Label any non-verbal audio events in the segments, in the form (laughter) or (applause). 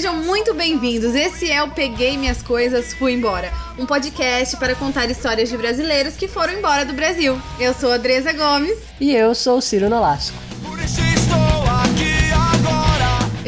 Sejam muito bem-vindos. Esse é o Peguei Minhas Coisas, Fui Embora. Um podcast para contar histórias de brasileiros que foram embora do Brasil. Eu sou a Andresa Gomes. E eu sou o Ciro Nolasco.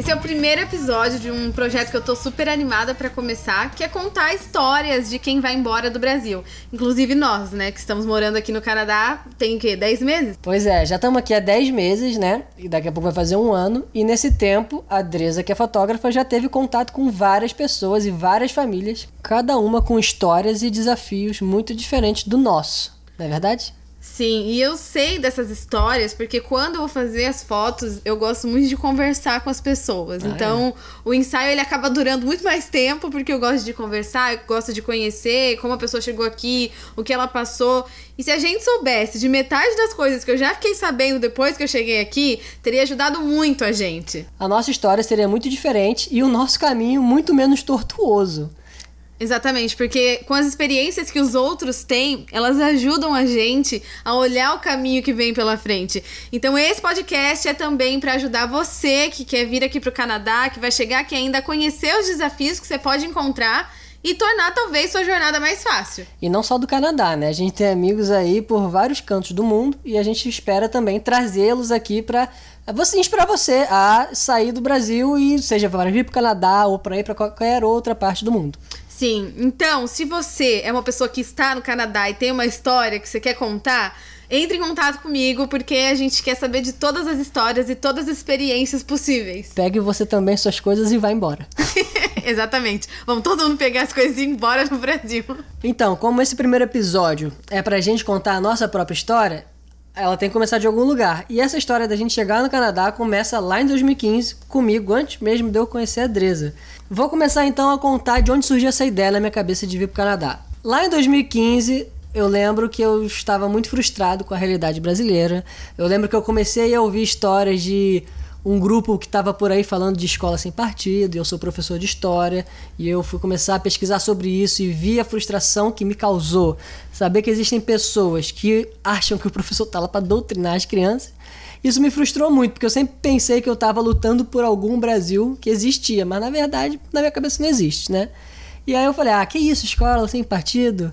Esse é o primeiro episódio de um projeto que eu tô super animada para começar, que é contar histórias de quem vai embora do Brasil. Inclusive nós, né, que estamos morando aqui no Canadá, tem o quê? 10 meses? Pois é, já estamos aqui há 10 meses, né? E daqui a pouco vai fazer um ano. E nesse tempo, a Dresa, que é fotógrafa, já teve contato com várias pessoas e várias famílias, cada uma com histórias e desafios muito diferentes do nosso. Não é verdade? Sim, e eu sei dessas histórias porque quando eu vou fazer as fotos, eu gosto muito de conversar com as pessoas. Ah, então, o ensaio ele acaba durando muito mais tempo porque eu gosto de conversar, eu gosto de conhecer como a pessoa chegou aqui, o que ela passou. E se a gente soubesse de metade das coisas que eu já fiquei sabendo depois que eu cheguei aqui, teria ajudado muito a gente. A nossa história seria muito diferente e o nosso caminho muito menos tortuoso. Exatamente, porque com as experiências que os outros têm, elas ajudam a gente a olhar o caminho que vem pela frente. Então esse podcast é também para ajudar você que quer vir aqui pro Canadá, que vai chegar aqui ainda a conhecer os desafios que você pode encontrar e tornar talvez sua jornada mais fácil. E não só do Canadá, né? A gente tem amigos aí por vários cantos do mundo e a gente espera também trazê-los aqui para você inspirar você a sair do Brasil e seja para vir para o Canadá ou para ir para qualquer outra parte do mundo. Sim, então, se você é uma pessoa que está no Canadá e tem uma história que você quer contar, entre em contato comigo, porque a gente quer saber de todas as histórias e todas as experiências possíveis. Pegue você também suas coisas e vá embora. (laughs) Exatamente. Vamos todo mundo pegar as coisas e ir embora no Brasil. Então, como esse primeiro episódio é pra gente contar a nossa própria história, ela tem que começar de algum lugar. E essa história da gente chegar no Canadá começa lá em 2015, comigo, antes mesmo de eu conhecer a Dresa. Vou começar então a contar de onde surgiu essa ideia na minha cabeça de vir pro Canadá. Lá em 2015, eu lembro que eu estava muito frustrado com a realidade brasileira. Eu lembro que eu comecei a ouvir histórias de um grupo que estava por aí falando de escola sem partido, eu sou professor de história, e eu fui começar a pesquisar sobre isso e vi a frustração que me causou saber que existem pessoas que acham que o professor está lá para doutrinar as crianças. Isso me frustrou muito, porque eu sempre pensei que eu estava lutando por algum Brasil que existia, mas na verdade, na minha cabeça não existe, né? E aí eu falei: "Ah, que isso, escola sem partido?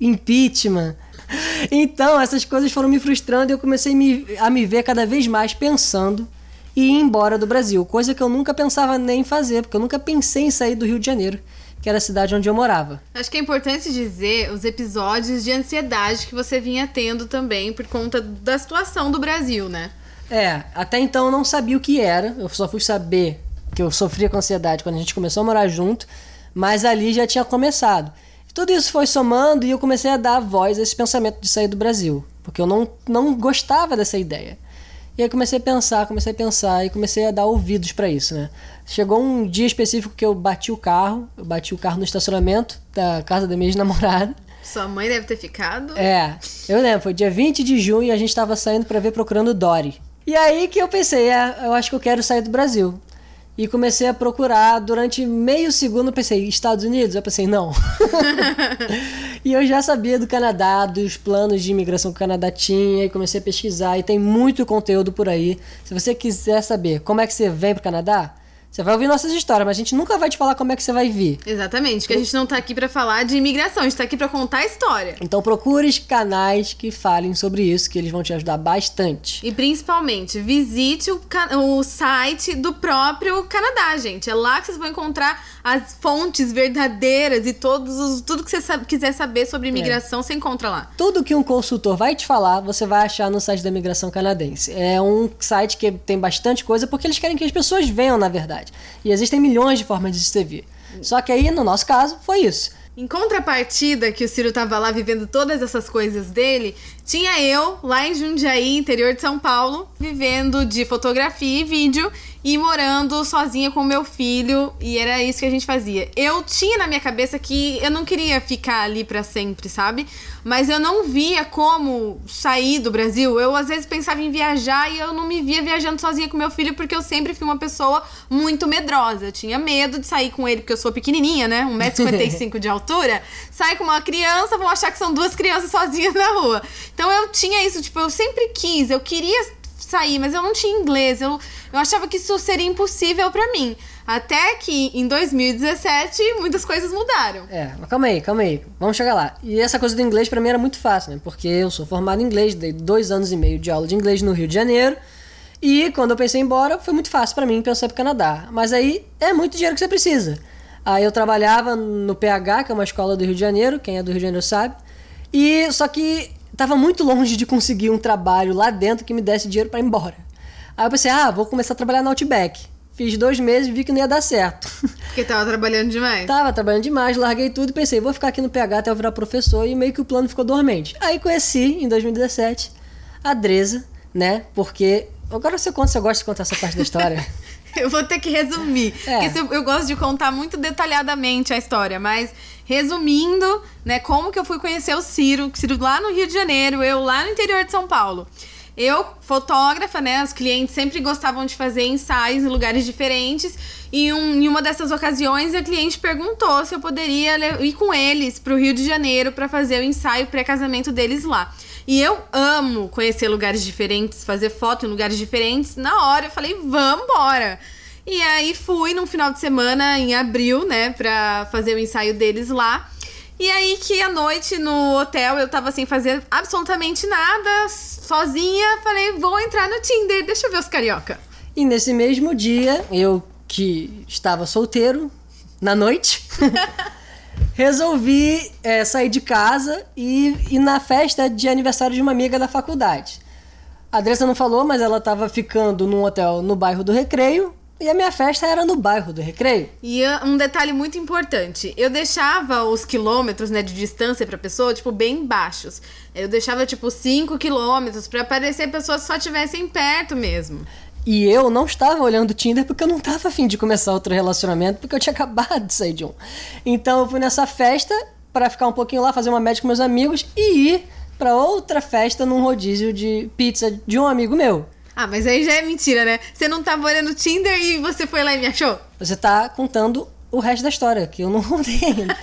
Impeachment?" (laughs) Então, essas coisas foram me frustrando e eu comecei me- a me ver cada vez mais pensando e ir embora do Brasil, coisa que eu nunca pensava nem fazer, porque eu nunca pensei em sair do Rio de Janeiro, que era a cidade onde eu morava. Acho que é importante dizer os episódios de ansiedade que você vinha tendo também por conta da situação do Brasil, né? É, até então eu não sabia o que era, eu só fui saber que eu sofria com ansiedade quando a gente começou a morar junto, mas ali já tinha começado. Tudo isso foi somando e eu comecei a dar voz a esse pensamento de sair do Brasil, porque eu não, não gostava dessa ideia. E aí comecei a pensar, comecei a pensar e comecei a dar ouvidos pra isso, né? Chegou um dia específico que eu bati o carro, eu bati o carro no estacionamento da casa da minha ex-namorada. (laughs) Sua mãe deve ter ficado. É, eu lembro, foi dia 20 de junho e a gente tava saindo pra ver Procurando Dory. E aí que eu pensei, é, eu acho que eu quero sair do Brasil. E comecei a procurar, durante meio segundo pensei, Estados Unidos? Eu pensei, não. (laughs) e eu já sabia do Canadá, dos planos de imigração que o Canadá tinha, e comecei a pesquisar, e tem muito conteúdo por aí. Se você quiser saber como é que você vem pro Canadá, você vai ouvir nossas histórias, mas a gente nunca vai te falar como é que você vai vir. Exatamente, que a gente não tá aqui pra falar de imigração, a gente tá aqui pra contar a história. Então procure canais que falem sobre isso, que eles vão te ajudar bastante. E principalmente, visite o, o site do próprio Canadá, gente. É lá que vocês vão encontrar as fontes verdadeiras e todos os, tudo que você sa- quiser saber sobre imigração, você encontra lá. Tudo que um consultor vai te falar, você vai achar no site da imigração canadense. É um site que tem bastante coisa porque eles querem que as pessoas venham, na verdade. E existem milhões de formas de se vir. Só que aí, no nosso caso, foi isso. Em contrapartida, que o Ciro tava lá vivendo todas essas coisas dele, tinha eu lá em Jundiaí, interior de São Paulo, vivendo de fotografia e vídeo e morando sozinha com meu filho, e era isso que a gente fazia. Eu tinha na minha cabeça que eu não queria ficar ali pra sempre, sabe? Mas eu não via como sair do Brasil. Eu às vezes pensava em viajar e eu não me via viajando sozinha com meu filho porque eu sempre fui uma pessoa muito medrosa. Eu tinha medo de sair com ele porque eu sou pequenininha, né? 1,55m de altura. (laughs) Sai com uma criança, vão achar que são duas crianças sozinhas na rua. Então eu tinha isso, tipo, eu sempre quis, eu queria sair, mas eu não tinha inglês. Eu, eu achava que isso seria impossível pra mim. Até que em 2017 muitas coisas mudaram. É, mas calma aí, calma aí. Vamos chegar lá. E essa coisa do inglês pra mim era muito fácil, né? Porque eu sou formado em inglês, dei dois anos e meio de aula de inglês no Rio de Janeiro. E quando eu pensei em ir embora, foi muito fácil pra mim pensar pro Canadá. Mas aí é muito dinheiro que você precisa. Aí eu trabalhava no PH, que é uma escola do Rio de Janeiro, quem é do Rio de Janeiro sabe. E só que tava muito longe de conseguir um trabalho lá dentro que me desse dinheiro pra ir embora. Aí eu pensei, ah, vou começar a trabalhar no Outback. Fiz dois meses e vi que não ia dar certo. (laughs) Porque tava trabalhando demais. Tava trabalhando demais, larguei tudo e pensei, vou ficar aqui no PH até eu virar professor e meio que o plano ficou dormente. Aí conheci, em 2017, a Dresa, né? Porque. Agora você conta, você gosta de contar essa parte da história. (laughs) (laughs) Eu vou ter que resumir. É. Porque eu, gosto de contar muito detalhadamente a história, mas resumindo, né, como que eu fui conhecer o Ciro, Ciro lá no Rio de Janeiro, eu lá no interior de São Paulo. Eu, fotógrafa, né? Os clientes sempre gostavam de fazer ensaios em lugares diferentes. E um- em uma dessas ocasiões, a cliente perguntou se eu poderia ir com eles pro Rio de Janeiro para fazer o ensaio pré-casamento deles lá. E eu amo conhecer lugares diferentes, fazer foto em lugares diferentes. Na hora eu falei, vamos embora. E aí fui num final de semana em abril, né, pra fazer o ensaio deles lá. E aí que à noite no hotel eu tava sem fazer absolutamente nada, sozinha, falei, vou entrar no Tinder, deixa eu ver os carioca. E nesse mesmo dia, eu que estava solteiro, na noite, (laughs) resolvi é, sair de casa e ir na festa de aniversário de uma amiga da faculdade. A Dressa não falou, mas ela estava ficando num hotel no bairro do Recreio e a minha festa era no bairro do Recreio. E ah, um detalhe muito importante, eu deixava os quilômetros, né, de distância pra pessoa, tipo, bem baixos. Eu deixava, tipo, 5 quilômetros pra parecer pessoas que só estivessem perto mesmo. E eu não estava olhando o Tinder porque eu não estava afim de começar outro relacionamento, porque eu tinha (laughs) acabado de sair de um. Então eu fui nessa festa para ficar um pouquinho lá, fazer uma média com meus amigos e ir para outra festa num rodízio de pizza de um amigo meu. Ah, mas aí já é mentira, né? Você não tava olhando o Tinder e você foi lá e me achou? Você tá contando o resto da história, que eu não (laughs) contei ainda.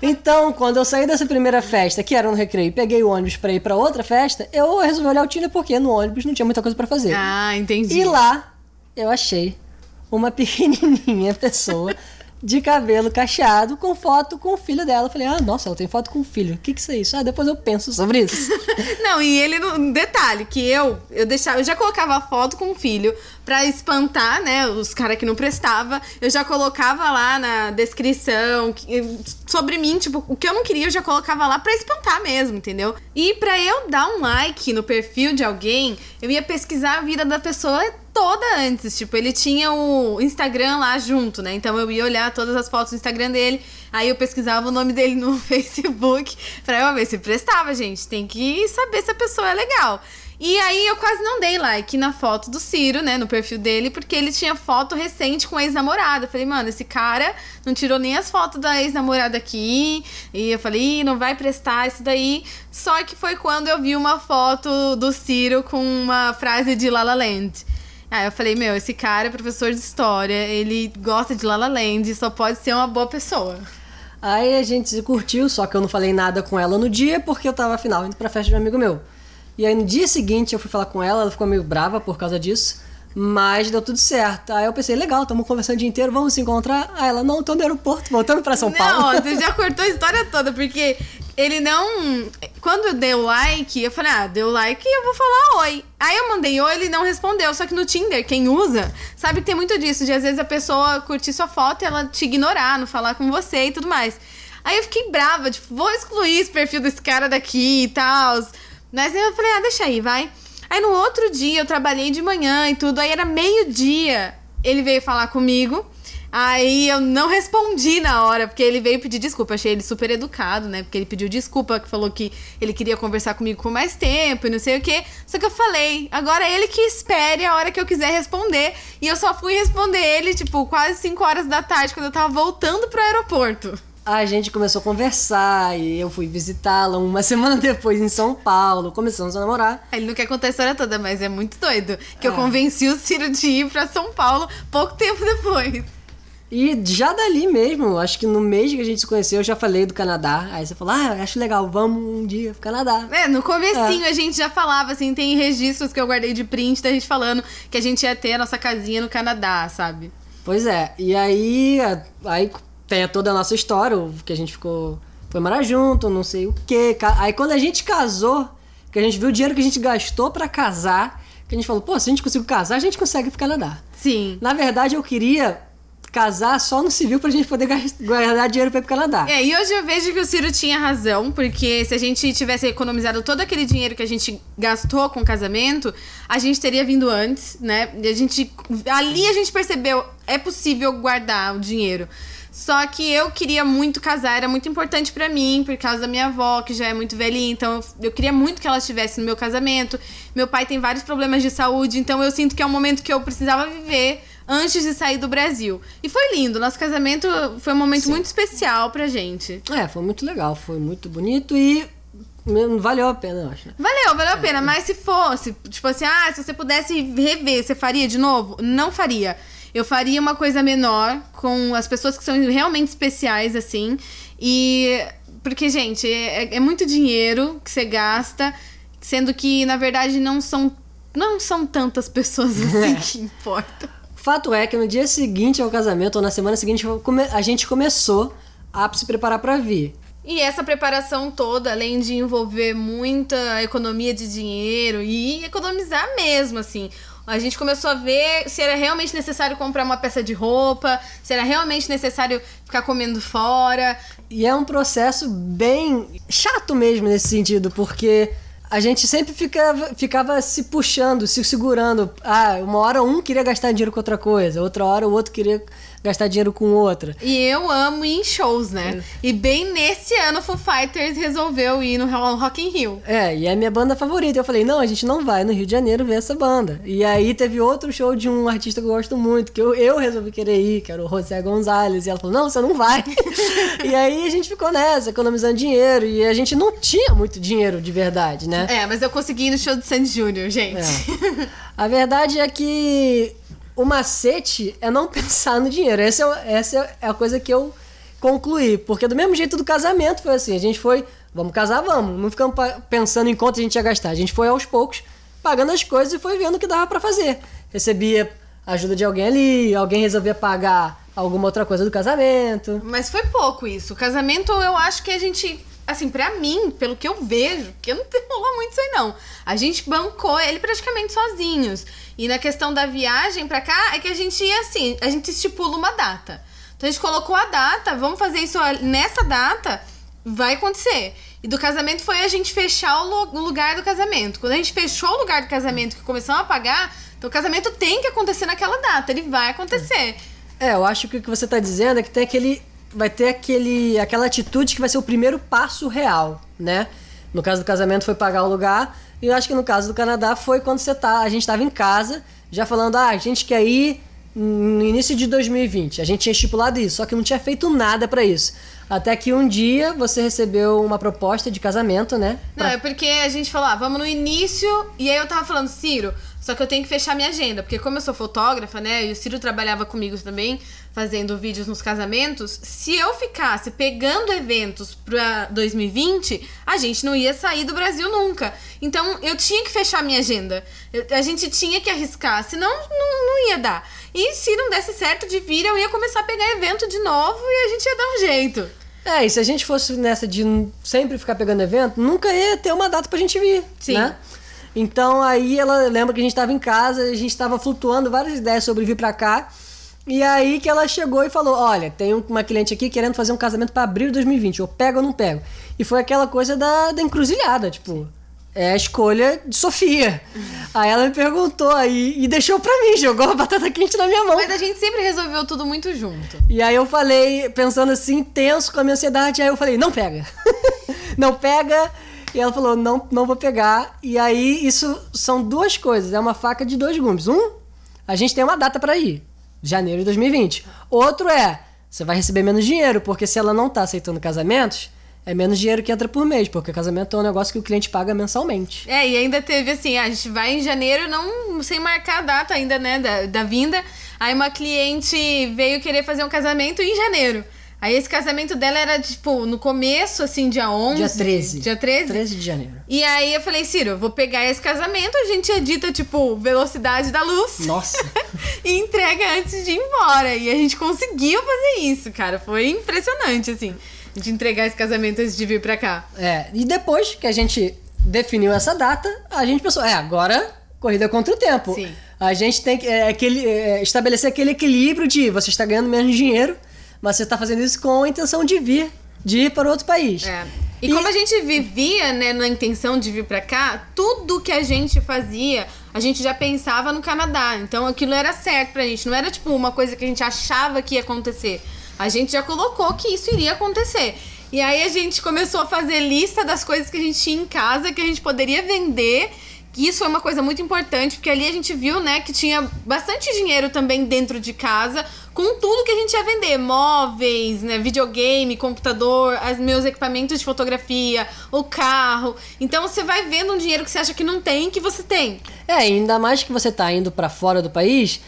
Então, quando eu saí dessa primeira festa, que era no recreio, e peguei o ônibus pra ir pra outra festa, eu resolvi olhar o Tinder porque no ônibus não tinha muita coisa pra fazer. Ah, entendi. E lá eu achei uma pequenininha pessoa de cabelo cacheado com foto com o filho dela. Eu falei, ah, nossa, ela tem foto com o filho. O que, que isso é isso? Ah, depois eu penso sobre isso. (laughs) Não, e ele, no detalhe, que eu, eu deixava, eu já colocava a foto com o filho pra espantar, né, os caras que não prestava. Eu já colocava lá na descrição sobre mim, tipo, o que eu não queria eu já colocava lá pra espantar mesmo, entendeu? E pra eu dar um like no perfil de alguém, eu ia pesquisar a vida da pessoa toda antes. Tipo, ele tinha o Instagram lá junto, né? Então eu ia olhar todas as fotos do Instagram dele. Aí eu pesquisava o nome dele no (laughs) Facebook pra eu ver se prestava, gente. Tem que saber se a pessoa é legal. E aí eu quase não dei like na foto do Ciro, né, no perfil dele, porque ele tinha foto recente com ex-namorada. Falei, mano, esse cara não tirou nem as fotos da ex-namorada aqui. E eu falei, não vai prestar isso daí. Só que foi quando eu vi uma foto do Ciro com uma frase de La La Land. Aí eu falei, meu, esse cara é professor de história, ele gosta de La La Land, só pode ser uma boa pessoa. Aí a gente se curtiu, só que eu não falei nada com ela no dia porque eu tava, afinal, indo pra festa de um amigo meu. E aí no dia seguinte eu fui falar com ela, ela ficou meio brava por causa disso, mas deu tudo certo. Aí eu pensei, legal, estamos conversando o dia inteiro, vamos se encontrar? Aí ela, não, tô no aeroporto, voltando pra São não, Paulo. você já cortou a história toda, porque ele não. Quando deu like, eu falei, ah, deu like, eu vou falar oi. Aí eu mandei oi, ele não respondeu. Só que no Tinder, quem usa, sabe que tem muito disso, de às vezes a pessoa curtir sua foto e ela te ignorar, não falar com você e tudo mais. Aí eu fiquei brava, tipo, vou excluir esse perfil desse cara daqui e tal. Mas eu falei, ah, deixa aí, vai. Aí no outro dia eu trabalhei de manhã e tudo, aí era meio-dia. Ele veio falar comigo. Aí eu não respondi na hora, porque ele veio pedir desculpa. Achei ele super educado, né? Porque ele pediu desculpa, que falou que ele queria conversar comigo com mais tempo e não sei o quê. Só que eu falei, agora é ele que espere a hora que eu quiser responder. E eu só fui responder ele, tipo, quase 5 horas da tarde, quando eu tava voltando pro aeroporto. A gente começou a conversar e eu fui visitá-la uma (laughs) semana depois em São Paulo, começamos a namorar. Ele não quer contar a história toda, mas é muito doido. Que eu É. convenci o Ciro de ir pra São Paulo pouco tempo depois. E já dali mesmo, acho que no mês que a gente se conheceu, eu já falei do Canadá. Aí você falou, ah, acho legal, vamos um dia pro Canadá. É, no comecinho a gente já falava, assim, tem registros que eu guardei de print da gente falando que a gente ia ter a nossa casinha no Canadá, sabe? Pois é, e aí, aí tem toda a nossa história, o que a gente ficou. Foi morar junto, não sei o quê. Aí quando a gente casou, que a gente viu o dinheiro que a gente gastou pra casar, que a gente falou, pô, se a gente conseguir casar, a gente consegue pro Canadá. Sim. Na verdade, eu queria casar só no civil pra gente poder guardar dinheiro pra ir pro Canadá. É, e hoje eu vejo que o Ciro tinha razão, porque se a gente tivesse economizado todo aquele dinheiro que a gente gastou com o casamento, a gente teria vindo antes, né? A gente. Ali a gente percebeu, é possível guardar o dinheiro. Só que eu queria muito casar, era muito importante pra mim, por causa da minha avó, que já é muito velhinha, então eu queria muito que ela estivesse no meu casamento. Meu pai tem vários problemas de saúde, então eu sinto que é um momento que eu precisava viver antes de sair do Brasil. E foi lindo, nosso casamento foi um momento muito especial pra gente. É, foi muito legal, foi muito bonito e valeu a pena, eu acho. né? Valeu, valeu a pena, mas se fosse, tipo assim, ah, se você pudesse rever, você faria de novo? Não faria. Eu faria uma coisa menor com as pessoas que são realmente especiais, assim. E. Porque, gente, é, é muito dinheiro que você gasta, sendo que, na verdade, não são. Não são tantas (laughs) pessoas assim (laughs) que importam. Fato é que no dia seguinte ao casamento, ou na semana seguinte, a gente começou a se preparar pra vir. E essa preparação toda, além de envolver muita economia de dinheiro e economizar mesmo, assim. A gente começou a ver se era realmente necessário comprar uma peça de roupa, se era realmente necessário ficar comendo fora. E é um processo bem chato mesmo nesse sentido, porque a gente sempre ficava, ficava se puxando, se segurando. Ah, uma hora um queria gastar dinheiro com outra coisa, outra hora o outro queria gastar dinheiro com outra. E eu amo ir em shows, né? E bem nesse ano, o Foo Fighters resolveu ir no Rock in Rio. É, e é a minha banda favorita. Eu falei, não, a gente não vai no Rio de Janeiro ver essa banda. E aí teve outro show de um artista que eu gosto muito, que eu, eu resolvi querer ir, que era o José Gonzalez. E ela falou, não, você não vai. (laughs) e aí a gente ficou nessa, economizando dinheiro. E a gente não tinha muito dinheiro de verdade, né? É, mas eu consegui ir no show do Sandy Júnior, gente. É. A verdade é que o macete é não (laughs) pensar no dinheiro. Essa é, essa é a coisa que eu concluí. Porque do mesmo jeito do casamento foi assim. A gente foi, vamos casar, vamos. Não ficamos pensando em quanto a gente ia gastar. A gente foi aos poucos pagando as coisas e foi vendo o que dava pra fazer. Recebia ajuda de alguém ali, alguém resolvia pagar alguma outra coisa do casamento. Mas foi pouco isso. O casamento, eu acho que a gente. Assim, pra mim, pelo que eu vejo, que não tenho (laughs) rolou muito isso aí, não. A gente bancou ele praticamente sozinhos. E na questão da viagem pra cá, é que a gente ia assim, a gente estipula uma data. Então a gente colocou a data, vamos fazer isso nessa data, vai acontecer. E do casamento foi a gente fechar o, lu- o lugar do casamento. Quando a gente fechou o lugar do casamento, que começamos a pagar, então o casamento tem que acontecer naquela data, ele vai acontecer. É, eu acho que o que você tá dizendo é que tem aquele. Vai ter aquele, aquela atitude que vai ser o primeiro passo real, né? No caso do casamento foi pagar o lugar. E eu acho que no caso do Canadá foi quando você tá. A gente tava em casa, já falando, ah, a gente quer ir no início de 2020. A gente tinha estipulado isso, só que não tinha feito nada pra isso. Até que um dia você recebeu uma proposta de casamento, né? Não, Pra- é porque a gente falou, ah, vamos no início, e aí eu tava falando, Ciro, só que eu tenho que fechar minha agenda, porque como eu sou fotógrafa, né, e o Ciro trabalhava comigo também, fazendo vídeos nos casamentos, se eu ficasse pegando eventos pra 2020, a gente não ia sair do Brasil nunca. Então eu tinha que fechar minha agenda. Eu- a gente tinha que arriscar, senão não, não ia dar. E se não desse certo de vir, eu ia começar a pegar evento de novo e a gente ia dar um jeito. É, e se a gente fosse nessa de sempre ficar pegando evento, nunca ia ter uma data pra gente vir, Sim. né? Então aí ela lembra que a gente tava em casa, a gente tava flutuando várias ideias sobre vir pra cá. E aí que ela chegou e falou: Olha, tem uma cliente aqui querendo fazer um casamento pra abril de 2020. Eu pego ou não pego? E foi aquela coisa da, da encruzilhada, tipo. É a escolha de Sofia. Aí ela me perguntou aí e deixou pra mim, jogou a batata quente na minha mão. Mas a gente sempre resolveu tudo muito junto. E aí eu falei, pensando assim, tenso com a minha ansiedade, aí eu falei, não pega. (laughs) não pega. E ela falou, não, não vou pegar. E aí isso são duas coisas, é uma faca de dois gumes. Um, a gente tem uma data pra ir, janeiro de 2020. Outro é, você vai receber menos dinheiro, porque se ela não tá aceitando casamentos, é menos dinheiro que entra por mês, porque casamento é um negócio que o cliente paga mensalmente. É, e ainda teve assim, a gente vai em janeiro, não sem marcar a data ainda, né, da, da vinda. Aí uma cliente veio querer fazer um casamento em janeiro. Aí esse casamento dela era, tipo, no começo, assim, dia 11. Dia 13. Dia 13? 13 de janeiro. E aí eu falei, Ciro, eu vou pegar esse casamento, a gente edita, tipo, velocidade da luz. Nossa. (laughs) e entrega antes de ir embora. E a gente conseguiu fazer isso, cara. Foi impressionante, assim. A gente entregar esse casamento antes de vir pra cá. É, e depois que a gente definiu essa data, a gente pensou, é, agora corrida contra o tempo. Sim. A gente tem que é, aquele, é, estabelecer aquele equilíbrio de você está ganhando menos dinheiro, mas você está fazendo isso com a intenção de vir, de ir para outro país. É. E, como a gente vivia, né, na intenção de vir pra cá, tudo que a gente fazia, a gente já pensava no Canadá. Então aquilo era certo pra gente. Não era tipo uma coisa que a gente achava que ia acontecer. A gente já colocou que isso iria acontecer. E aí a gente começou a fazer lista das coisas que a gente tinha em casa que a gente poderia vender. Isso é uma coisa muito importante, porque ali a gente viu, né, que tinha bastante dinheiro também dentro de casa, com tudo que a gente ia vender, móveis, né, videogame, computador, os meus equipamentos de fotografia, o carro. Então você vai vendo um dinheiro que você acha que não tem, que você tem. É, ainda mais que você tá indo para fora do país,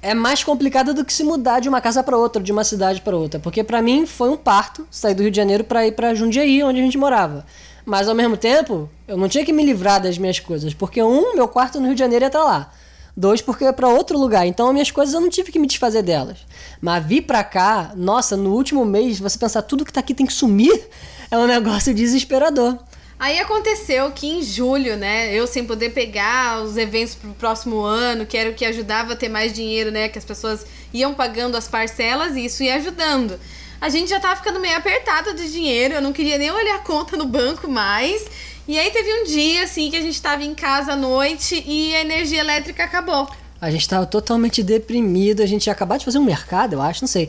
é mais complicado do que se mudar de uma casa para outra, de uma cidade para outra, porque para mim foi um parto sair do Rio de Janeiro para ir para Jundiaí, onde a gente morava. Mas ao mesmo tempo, eu não tinha que me livrar das minhas coisas, porque um, meu quarto no Rio de Janeiro ia estar lá. Dois, porque é para outro lugar. Então, as minhas coisas eu não tive que me desfazer delas. Mas vir pra cá, nossa, no último mês, você pensar tudo que tá aqui tem que sumir, (laughs) é um negócio desesperador. Aí aconteceu que em julho, né, eu sem poder pegar os eventos pro próximo ano, que era o que ajudava a ter mais dinheiro, né, que as pessoas iam pagando as parcelas e isso ia ajudando. A gente já tava ficando meio apertada de dinheiro, eu não queria nem olhar a conta no banco mais. E aí teve um dia, assim, que a gente tava em casa à noite e a energia elétrica acabou. A gente tava totalmente deprimido, a gente ia acabar de fazer um mercado, eu acho, não sei.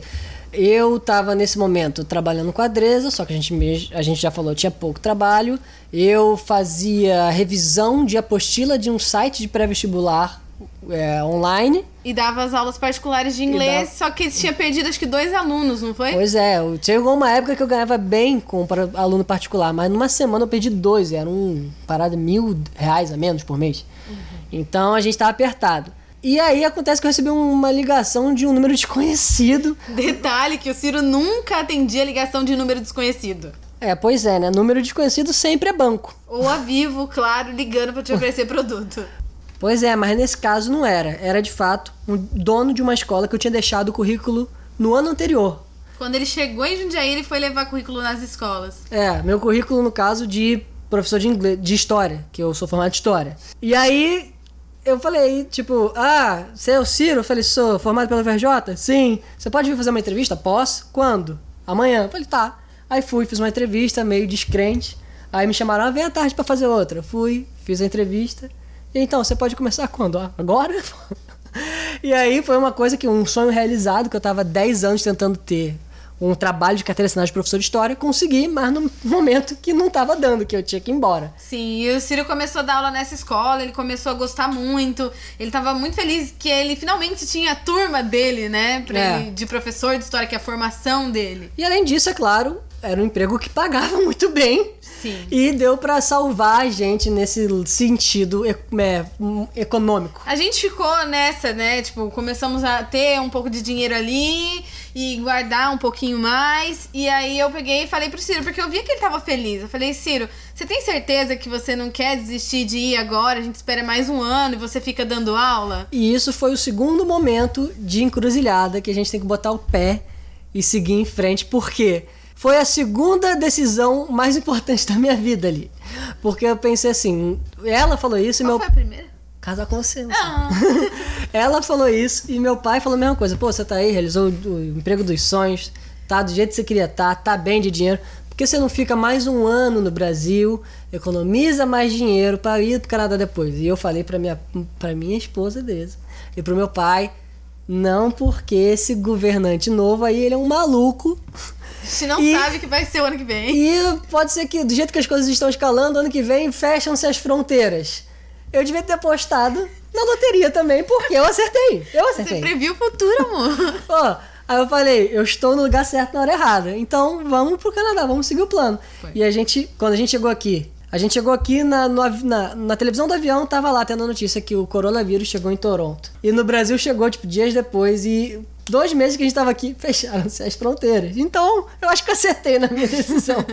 Eu tava nesse momento trabalhando com a Dresa, só que a gente, a gente já falou, tinha pouco trabalho. Eu fazia revisão de apostila de um site de pré-vestibular é, online. E dava as aulas particulares de inglês, só que tinha perdido acho que dois alunos, não foi? Pois é, chegou uma época que eu ganhava bem com para- aluno particular, mas numa semana eu perdi dois, era um parada mil reais a menos por mês. Então a gente tava apertado. E aí acontece que eu recebi uma ligação de um número (laughs) desconhecido. Detalhe que o Ciro nunca atendia ligação de número desconhecido. É, pois é, né? Número desconhecido sempre é banco. Ou a Vivo, claro, ligando pra te oferecer (laughs) produto. Pois é, mas nesse caso não era. Era de fato um dono de uma escola que eu tinha deixado o currículo no ano anterior. Quando ele chegou em Jundiaí, ele foi levar currículo nas escolas. É, meu currículo, no caso, de professor de inglês, de história, que eu sou formado em história. E aí eu falei, tipo, ah, você é o Ciro? Eu falei, sou formado pela VRJ? Sim. Você pode vir fazer uma entrevista? Posso. Quando? Amanhã. Eu falei, tá. Aí fui, fiz uma entrevista, meio descrente. Aí me chamaram, ah, vem à tarde pra fazer outra. Fui, fiz a entrevista. Então, você pode começar quando? Ah, agora? e aí foi uma coisa que, um sonho realizado, que eu tava 10 anos tentando ter um trabalho de carteira assinada de professor de história, consegui, mas no momento que não tava dando, que eu tinha que ir embora. Sim, e o Ciro começou a dar aula nessa escola, ele começou a gostar muito. Ele tava muito feliz que ele finalmente tinha a turma dele, né? É. ele- de professor de história, que é a formação dele. E além disso, é claro, era um emprego que pagava (laughs) muito bem. Sim. E deu pra salvar a gente nesse sentido é, econômico. A gente ficou nessa, né? Tipo, começamos a ter um pouco de dinheiro ali e guardar um pouquinho mais. E aí eu peguei e falei pro Ciro, porque eu via que ele tava feliz. Eu falei, Ciro, você tem certeza que você não quer desistir de ir agora? A gente espera mais um ano e você fica dando aula? E isso foi o segundo momento de encruzilhada que a gente tem que botar o pé e seguir em frente, porque foi a segunda decisão mais importante da minha vida ali. Porque eu pensei assim, ela falou isso e Qual meu foi a primeira? casar com você. Ah. (laughs) Ela falou isso e meu pai falou a mesma coisa. Pô, você tá aí, realizou o emprego dos sonhos, tá do jeito que você queria estar, tá bem de dinheiro. Por que você não fica mais um ano no Brasil, economiza mais dinheiro para ir pro Canadá depois? E eu falei pra minha, pra minha esposa Teresa e pro meu pai, não porque esse governante novo aí, ele é um maluco. A gente não E- sabe que vai ser o ano que vem. E pode ser que, do jeito que as coisas estão escalando, ano que vem fecham-se as fronteiras. Eu devia ter apostado na loteria também, porque eu acertei. Eu Você acertei. previu o futuro, amor. (laughs) Ó, aí eu falei, eu estou no lugar certo na hora errada. Então vamos pro Canadá, vamos seguir o plano. Foi. E a gente, quando a gente chegou aqui, a gente chegou aqui na, no na, na televisão do avião, tava lá tendo a notícia que o coronavírus chegou em Toronto. E no Brasil chegou, tipo, dias depois e dois meses que a gente tava aqui, (laughs) fecharam-se as fronteiras. Então, eu acho que acertei na minha decisão. (laughs)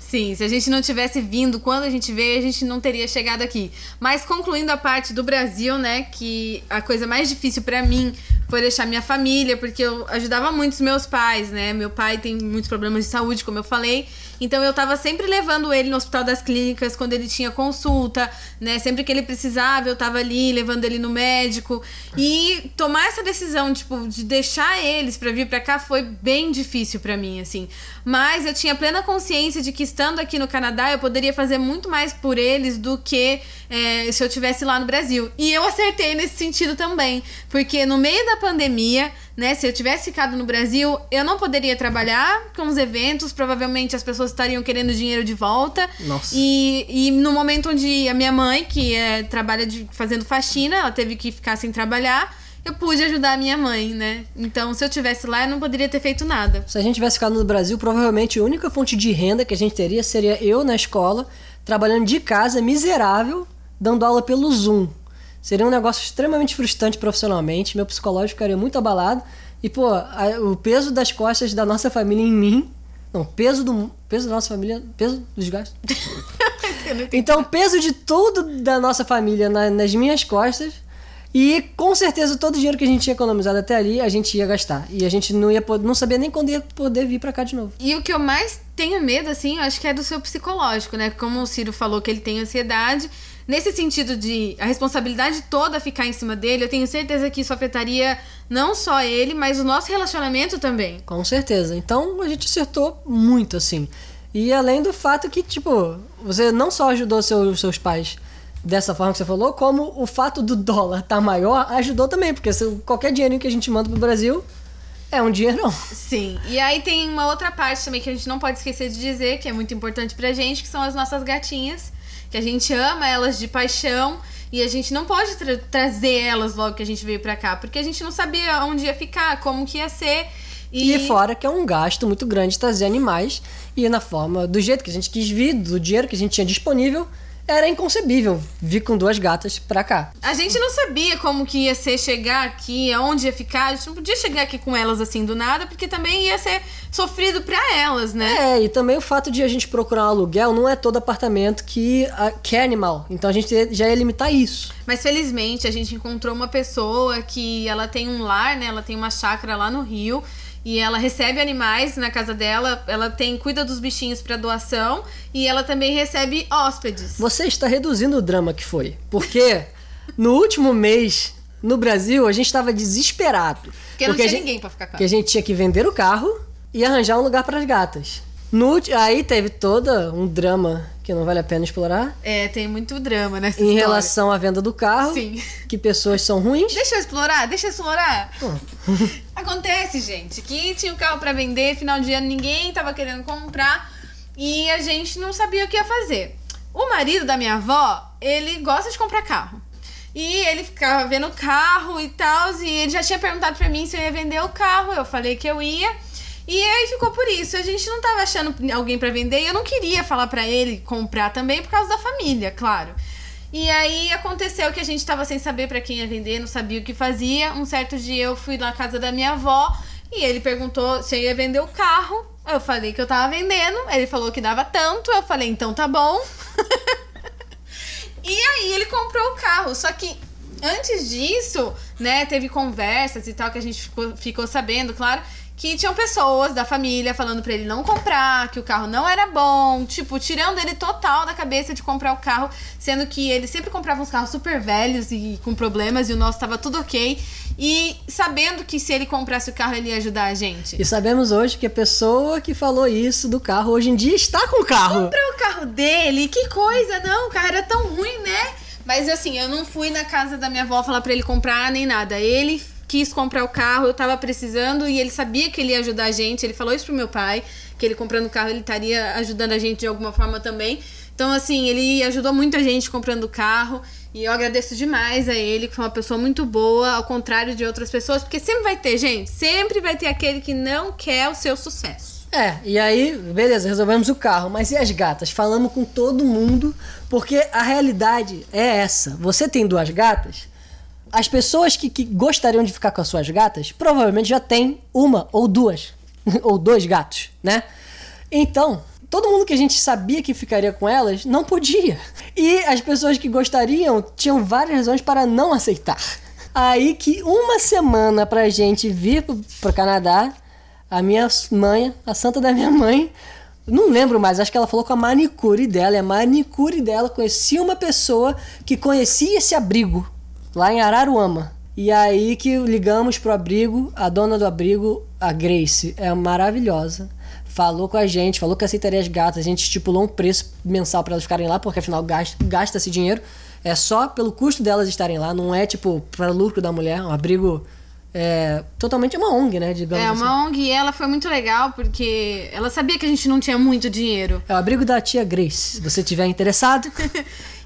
Sim, se a gente não tivesse vindo quando a gente veio, a gente não teria chegado aqui. Mas concluindo a parte do Brasil, né, que a coisa mais difícil pra mim foi deixar minha família, porque eu ajudava muito os meus pais, né? Meu pai tem muitos problemas de saúde, como eu falei. Então eu tava sempre levando ele no Hospital das Clínicas quando ele tinha consulta, né? Sempre que ele precisava, eu tava ali levando ele no médico. E tomar essa decisão, tipo, de deixar eles pra vir pra cá foi bem difícil pra mim, assim. Mas eu tinha plena consciência de que estando aqui no Canadá eu poderia fazer muito mais por eles do que é, se eu tivesse lá no Brasil. E eu acertei nesse sentido também, porque no meio da pandemia, né, se eu tivesse ficado no Brasil, eu não poderia trabalhar com os eventos, provavelmente as pessoas estariam querendo dinheiro de volta. Nossa. E, e no momento onde a minha mãe, que é, trabalha de, fazendo faxina, ela teve que ficar sem trabalhar, eu pude ajudar a minha mãe, né? Então, se eu tivesse lá, eu não poderia ter feito nada. Se a gente tivesse ficado no Brasil, provavelmente a única fonte de renda que a gente teria seria eu na escola, trabalhando de casa, miserável, dando aula pelo Zoom. Seria um negócio extremamente frustrante profissionalmente, meu psicológico ficaria muito abalado. E, pô, a- o peso das costas da nossa família em mim. Não, peso do. Peso da nossa família. Peso dos gastos. (laughs) Então, peso de tudo da nossa família na- nas minhas costas. E com certeza todo o dinheiro que a gente tinha economizado até ali, a gente ia gastar. E a gente não ia não sabia nem quando ia poder vir pra cá de novo. E o que eu mais tenho medo, assim, eu acho que é do seu psicológico, né? Como o Ciro falou que ele tem ansiedade. Nesse sentido de a responsabilidade toda ficar em cima dele, eu tenho certeza que isso afetaria não só ele, mas o nosso relacionamento também. Com certeza. Então a gente acertou muito, assim. E além do fato que, tipo, você não só ajudou seus, seus pais dessa forma que você falou, como o fato do dólar estar maior ajudou também, porque se- qualquer dinheirinho que a gente manda pro Brasil é um dinheirão. Sim. E aí tem uma outra parte também que a gente não pode esquecer de dizer, que é muito importante pra gente, que são as nossas gatinhas. Que a gente ama elas de paixão. E a gente não pode tra- trazer elas logo que a gente veio pra cá. Porque a gente não sabia onde ia ficar, como que ia ser. E... fora que é um gasto muito grande trazer animais e na forma, do jeito que a gente quis vir, do dinheiro que a gente tinha disponível, era inconcebível vir com duas gatas pra cá. A gente não sabia como que ia ser chegar aqui, aonde ia ficar. A gente não podia chegar aqui com elas assim do nada, porque também ia ser sofrido pra elas, né? É, e também o fato de a gente procurar um aluguel não é todo apartamento que a- quer animal. Então a gente já ia limitar isso. Mas felizmente a gente encontrou uma pessoa que ela tem um lar, né? Ela tem uma chácara lá no Rio. E ela recebe animais na casa dela, ela tem cuida dos bichinhos pra doação e ela também recebe hóspedes. Você está reduzindo o drama que foi. Porque no último mês, no Brasil, a gente estava desesperado. Porque não a tinha gente, ninguém pra ficar com Porque a gente tinha que vender o carro e arranjar um lugar para as gatas. No, aí teve todo um drama que não vale a pena explorar É, tem muito drama nessa em história. relação à venda do carro. Sim. Que pessoas são ruins. Deixa eu explorar, deixa eu explorar. (laughs) Acontece, gente, que tinha o carro pra vender, final de ano ninguém tava querendo comprar e a gente não sabia o que ia fazer. O marido da minha avó, ele gosta de comprar carro. E ele ficava vendo o carro e tal, e ele já tinha perguntado pra mim se eu ia vender o carro, eu falei que eu ia. E aí ficou por isso. A gente não tava achando alguém pra vender e eu não queria falar pra ele comprar também por causa da família, claro. E aí aconteceu que a gente tava sem saber pra quem ia vender, não sabia o que fazia. Um certo dia eu fui na casa da minha avó e ele perguntou se eu ia vender o carro. Eu falei que eu tava vendendo, ele falou que dava tanto, eu falei então tá bom. (laughs) E aí ele comprou o carro. Só que antes disso, né, teve conversas e tal que a gente ficou, ficou sabendo, claro, que tinham pessoas da família falando pra ele não comprar, que o carro não era bom, tipo, tirando ele total da cabeça de comprar o carro, sendo que ele sempre comprava uns carros super velhos e com problemas e o nosso tava tudo ok. E sabendo que se ele comprasse o carro ele ia ajudar a gente. E sabemos hoje que a pessoa que falou isso do carro hoje em dia está com o carro. comprei o carro dele, que coisa, não, o carro era tão ruim, né? Mas assim, eu não fui na casa da minha avó falar pra ele comprar nem nada. Ele quis comprar o carro, eu tava precisando e ele sabia que ele ia ajudar a gente. Ele falou isso pro meu pai, que ele comprando o carro ele estaria ajudando a gente de alguma forma também. Então, assim, ele ajudou muito a gente comprando o carro. E eu agradeço demais a ele, que foi uma pessoa muito boa, ao contrário de outras pessoas, porque sempre vai ter, gente, sempre vai ter aquele que não quer o seu sucesso. É, e aí, beleza, resolvemos o carro. Mas e as gatas? Falamos com todo mundo, porque a realidade é essa. Você tem duas gatas, as pessoas que, que gostariam de ficar com as suas gatas provavelmente já tem uma ou duas, (laughs) ou dois gatos, né? Então, todo mundo que a gente sabia que ficaria com elas não podia. E as pessoas que gostariam tinham várias razões para não aceitar. Aí que uma semana pra gente vir pro, pro Canadá, a minha mãe, a santa da minha mãe, não lembro mais, acho que ela falou com a manicure dela, e a manicure dela conhecia uma pessoa que conhecia esse abrigo lá em Araruama. E aí que ligamos pro abrigo, a dona do abrigo, a Grace, é maravilhosa. Falou com a gente, falou que aceitaria as gatas, a gente estipulou um preço mensal para elas ficarem lá, porque afinal gasta- gasta-se dinheiro. É só pelo custo delas estarem lá, não é tipo para lucro da mulher, um abrigo é, totalmente uma ONG, né, digamos É assim. uma ONG e ela foi muito legal porque ela sabia que a gente não tinha muito dinheiro. É o abrigo da tia Grace. Se você tiver interessado, (laughs)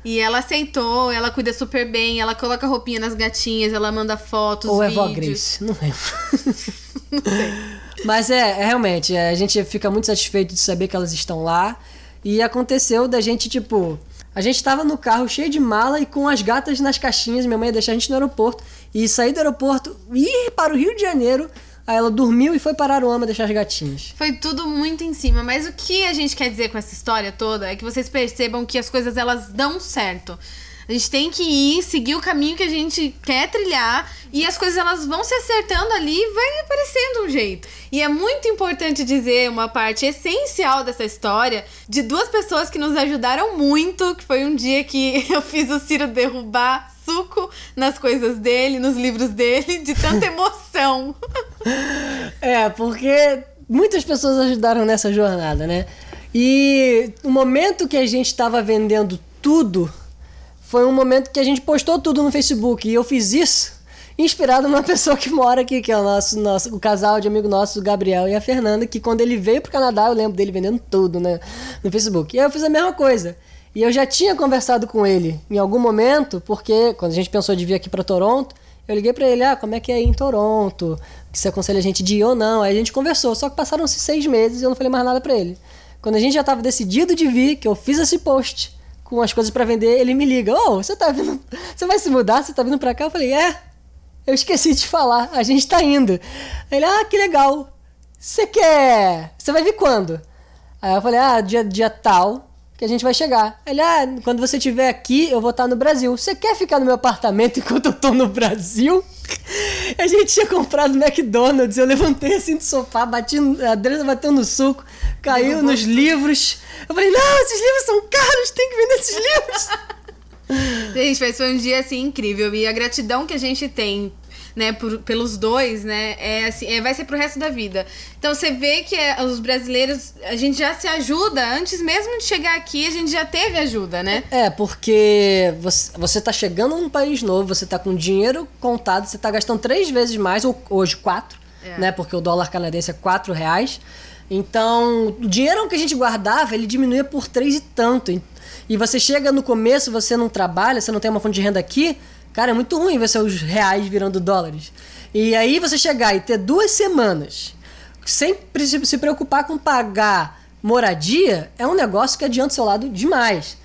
E ela aceitou, ela cuida super bem, ela coloca roupinha nas gatinhas, ela manda fotos, ou é vídeos. vó Grace, não lembro. (laughs) Mas é, é realmente, é, a gente fica muito satisfeito de saber que elas estão lá. E aconteceu da gente, tipo, a gente tava no carro cheio de mala e com as gatas nas caixinhas, minha mãe ia deixar a gente no aeroporto. E sair do aeroporto, ir para o Rio de Janeiro. Aí ela dormiu e foi para Aruama deixar as gatinhas. Foi tudo muito em cima, mas o que a gente quer dizer com essa história toda é que vocês percebam que as coisas elas dão certo. A gente tem que ir, seguir o caminho que a gente quer trilhar e as coisas elas vão se acertando ali e vai aparecendo um jeito. E é muito importante dizer uma parte essencial dessa história de duas pessoas que nos ajudaram muito, que foi um dia que (laughs) eu fiz o Ciro derrubar suco nas coisas dele, nos livros dele, de tanta (laughs) emoção. É, porque muitas pessoas ajudaram nessa jornada, né? E o momento que a gente estava vendendo tudo foi um momento que a gente postou tudo no Facebook. E eu fiz isso inspirado numa (laughs) pessoa que mora aqui, que é o nosso, nosso o casal de amigo nosso, o Gabriel e a Fernanda, que quando ele veio pro Canadá, eu lembro dele vendendo tudo né, no Facebook. E aí eu fiz a mesma coisa. E eu já tinha conversado com ele em algum momento, porque quando a gente pensou de vir aqui para Toronto, eu liguei pra ele, ah, como é que é em Toronto? Você aconselha a gente de ir ou não? Aí a gente conversou, só que passaram-se seis meses e eu não falei mais nada pra ele. Quando a gente já tava decidido de vir, que eu fiz esse post com as coisas pra vender, ele me liga, ô, você tá vindo, você vai se mudar, você tá vindo pra cá? Eu falei, é, eu esqueci de falar, a gente tá indo. Ele, ah, que legal, você quer, você vai vir quando? Aí eu falei, ah, dia, dia tal, que a gente vai chegar. Ele, ah, quando você estiver aqui, eu vou estar no Brasil. Você quer ficar no meu apartamento enquanto eu tô no Brasil? A gente tinha comprado McDonald's, eu levantei assim do sofá, bati, a Adriana bateu no suco, caiu nos livros. Eu falei, não, esses livros são caros, tem que vender esses livros. (laughs) Gente, mas foi um dia assim incrível. E a gratidão que a gente tem, né, por- pelos dois, né, é assim, é, vai ser pro resto da vida. Então você vê que é, os brasileiros, a gente já se ajuda. Antes mesmo de chegar aqui, a gente já teve ajuda, né? É, porque você, você tá chegando num país novo, você tá com dinheiro contado, você tá gastando três vezes mais, ou hoje quatro, É. né? Porque o dólar canadense é quatro reais. Então, o dinheiro que a gente guardava, ele diminuía por três e tanto. E você chega no começo, você não trabalha, você não tem uma fonte de renda aqui, cara, é muito ruim ver seus reais virando dólares. E aí você chegar e ter duas semanas sem se preocupar com pagar moradia, é um negócio que adianta o seu lado demais.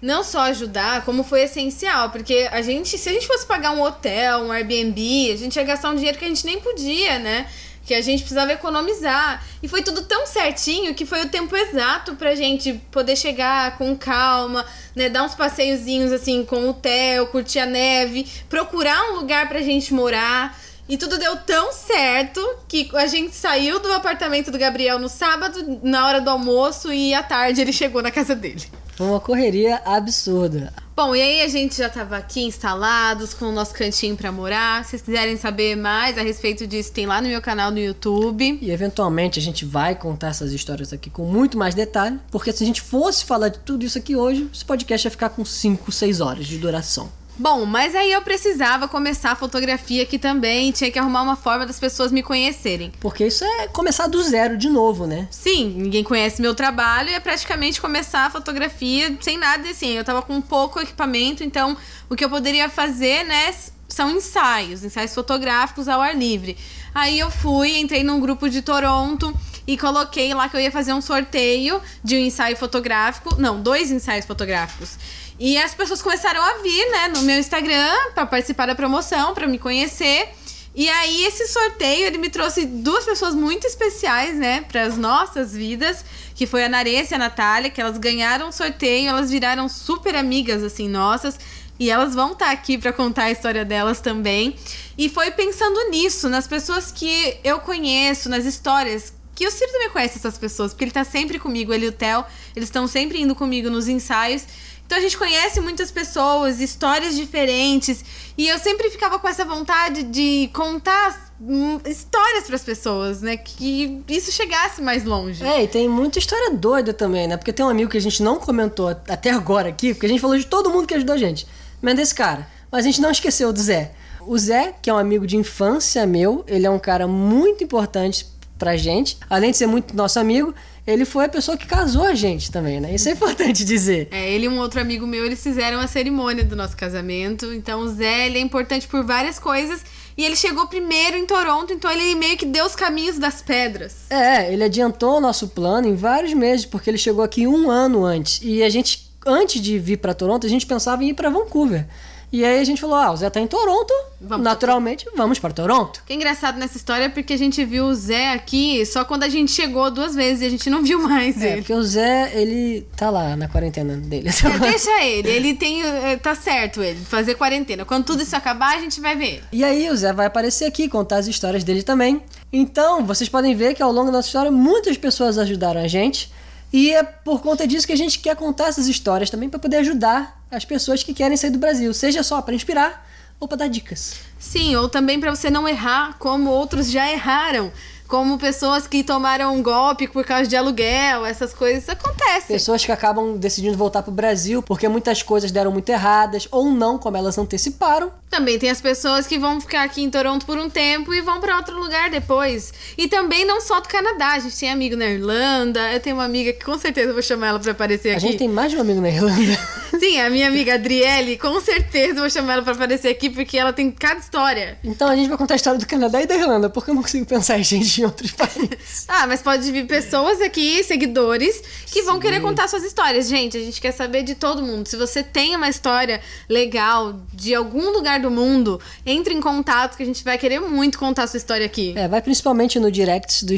Não só ajudar, como foi essencial. Porque a gente, se a gente fosse pagar um hotel, um Airbnb, a gente ia gastar um dinheiro que a gente nem podia, né? Que a gente precisava economizar. E foi tudo tão certinho que foi o tempo exato pra gente poder chegar com calma, né? Dar uns passeiozinhos assim com o Theo, curtir a neve, procurar um lugar pra gente morar. E tudo deu tão certo que a gente saiu do apartamento do Gabriel no sábado, na hora do almoço, e à tarde ele chegou na casa dele. Uma correria absurda. Bom, e aí a gente já tava aqui instalados com o nosso cantinho pra morar. Se vocês quiserem saber mais a respeito disso, tem lá no meu canal no YouTube. E eventualmente a gente vai contar essas histórias aqui com muito mais detalhe, porque se a gente fosse falar de tudo isso aqui hoje, esse podcast ia ficar com 5, 6 horas de duração. Bom, mas aí eu precisava começar a fotografia aqui também, tinha que arrumar uma forma das pessoas me conhecerem. Porque isso é começar do zero de novo, né? Sim, ninguém conhece meu trabalho e é praticamente começar a fotografia sem nada assim. Eu tava com pouco equipamento, então o que eu poderia fazer, né, são ensaios, ensaios fotográficos ao ar livre. Aí eu fui, entrei num grupo de Toronto e coloquei lá que eu ia fazer um sorteio de um ensaio fotográfico. Não, dois ensaios fotográficos. E as pessoas começaram a vir, né, no meu Instagram para participar da promoção, para me conhecer. E aí esse sorteio, ele me trouxe duas pessoas muito especiais, né, para as nossas vidas, que foi a Naressa e a Natália, que elas ganharam o sorteio, elas viraram super amigas assim nossas. E elas vão estar aqui para contar a história delas também. E foi pensando nisso, nas pessoas que eu conheço, nas histórias que o Ciro também conhece essas pessoas, porque ele tá sempre comigo, ele e o Theo, eles estão sempre indo comigo nos ensaios. Então a gente conhece muitas pessoas, histórias diferentes, e eu sempre ficava com essa vontade de contar hum, histórias para as pessoas, né? Que isso chegasse mais longe. É, e tem muita história doida também, né? Porque tem um amigo que a gente não comentou até agora aqui, porque a gente falou de todo mundo que ajudou a gente, menos desse cara. Mas a gente não esqueceu do Zé. O Zé, que é um amigo de infância meu, ele é um cara muito importante pra gente. Além de ser muito nosso amigo, ele foi a pessoa que casou a gente também, né? Isso é importante dizer. É, ele e um outro amigo meu, eles fizeram a cerimônia do nosso casamento. Então o Zé, ele é importante por várias coisas. E ele chegou primeiro em Toronto, então ele meio que deu os caminhos das pedras. É, ele adiantou o nosso plano em vários meses, porque ele chegou aqui um ano antes. E a gente, antes de vir pra Toronto, a gente pensava em ir pra Vancouver. E aí a gente falou: ah, o Zé tá em Toronto, Vamos. naturalmente vamos para Toronto. Que é engraçado nessa história é porque a gente viu o Zé aqui só quando a gente chegou duas vezes e a gente não viu mais É, ele. porque o Zé, ele tá lá na quarentena dele. É, deixa ele, ele tem. eh, Tá certo ele, fazer quarentena. Quando tudo isso acabar, a gente vai ver ele. E aí o Zé vai aparecer aqui e contar as histórias dele também. Então, vocês podem ver que ao longo da nossa história muitas pessoas ajudaram a gente. E é por conta disso que a gente quer contar essas histórias também para poder ajudar as pessoas que querem sair do Brasil, seja só para inspirar ou para dar dicas. Sim, ou também pra você não errar como outros já erraram. Como pessoas que tomaram um golpe por causa de aluguel, essas coisas acontecem. Pessoas que acabam decidindo voltar pro Brasil porque muitas coisas deram muito erradas ou não, como elas anteciparam. Também tem as pessoas que vão ficar aqui em Toronto por um tempo e vão pra outro lugar depois. E também não só do Canadá, a gente tem amigo na Irlanda. Eu tenho uma amiga que com certeza eu vou chamar ela pra aparecer A aqui. gente tem mais de um amigo na Irlanda. (laughs) Sim, a minha amiga Adriele, com certeza eu vou chamar ela pra aparecer aqui porque ela tem cada história. Então a gente vai contar a história do Canadá e da Irlanda, porque eu não consigo pensar gente em outros países. Ah, mas pode vir pessoas aqui, seguidores, que vão querer contar suas histórias. Gente, a gente quer saber de todo mundo. Se você tem uma história legal de algum lugar do mundo, entre em contato que a gente vai querer muito contar a sua história aqui. É, vai principalmente no direct do,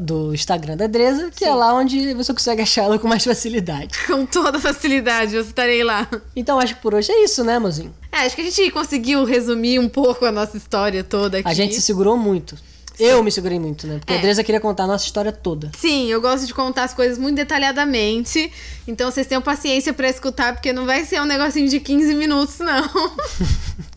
do Instagram da Dresa, que é lá onde você consegue achar ela com mais facilidade. (laughs) Com toda facilidade, eu estarei lá. Então acho que por hoje é isso, né, mozinho? É, acho que a gente conseguiu resumir um pouco a nossa história toda aqui. A gente se segurou muito. Eu me segurei muito, né? Porque É. a Dresa queria contar a nossa história toda. Sim, eu gosto de contar as coisas muito detalhadamente. Então vocês tenham paciência pra escutar, porque não vai ser um negocinho de 15 minutos, não. (laughs)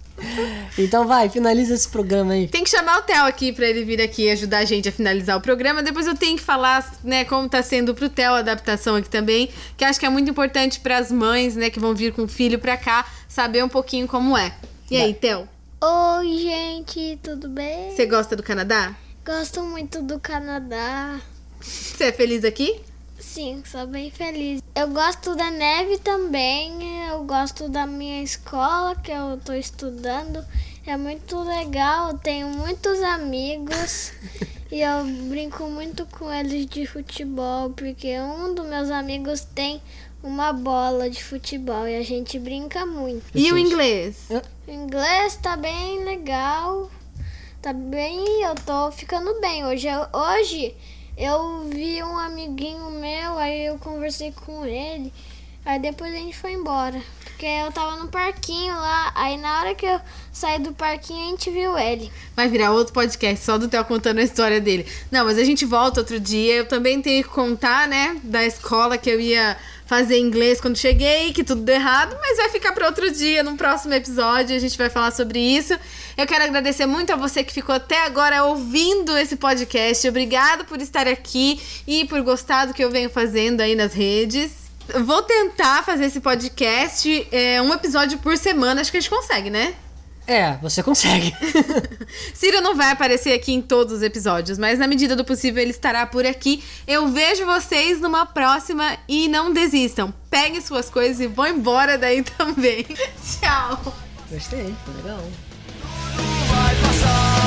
Então vai, finaliza esse programa aí. Tem que chamar o Theo aqui pra ele vir aqui ajudar a gente a finalizar o programa. Depois eu tenho que falar, né, como tá sendo pro Theo a adaptação aqui também, que acho que é muito importante pras mães, né, que vão vir com o filho pra cá, saber um pouquinho como é. E aí, Theo, Oi, gente, tudo bem? você gosta do Canadá? Gosto muito do Canadá. Você é feliz aqui? Sim, sou bem feliz. Eu gosto da neve também. Eu gosto da minha escola que eu tô estudando. É muito legal, tenho muitos amigos (laughs) e eu brinco muito com eles de futebol, porque um dos meus amigos tem uma bola de futebol e a gente brinca muito. E o inglês? O inglês tá bem legal. Tá bem, eu tô ficando bem. Hoje, eu- hoje eu vi um amiguinho meu, aí eu conversei com ele. Aí depois a gente foi embora. Porque eu tava no parquinho lá. Aí na hora que eu saí do parquinho, a gente viu ele. Vai virar outro podcast só do Theo contando a história dele. Não, mas a gente volta outro dia. Eu também tenho que contar, né, da escola que eu ia fazer inglês quando cheguei, que tudo deu errado, mas vai ficar para outro dia, num próximo episódio, a gente vai falar sobre isso. Eu quero agradecer muito a você que ficou até agora ouvindo esse podcast. Obrigado por estar aqui e por gostar do que eu venho fazendo aí nas redes. Vou tentar fazer esse podcast é, um episódio por semana, acho que a gente consegue, né? É, você consegue. (laughs) Ciro não vai aparecer aqui em todos os episódios, mas na medida do possível ele estará por aqui. Eu vejo vocês numa próxima e não desistam. Peguem suas coisas e vão embora daí (laughs) também. Tchau. Gostei, foi legal. vai passar.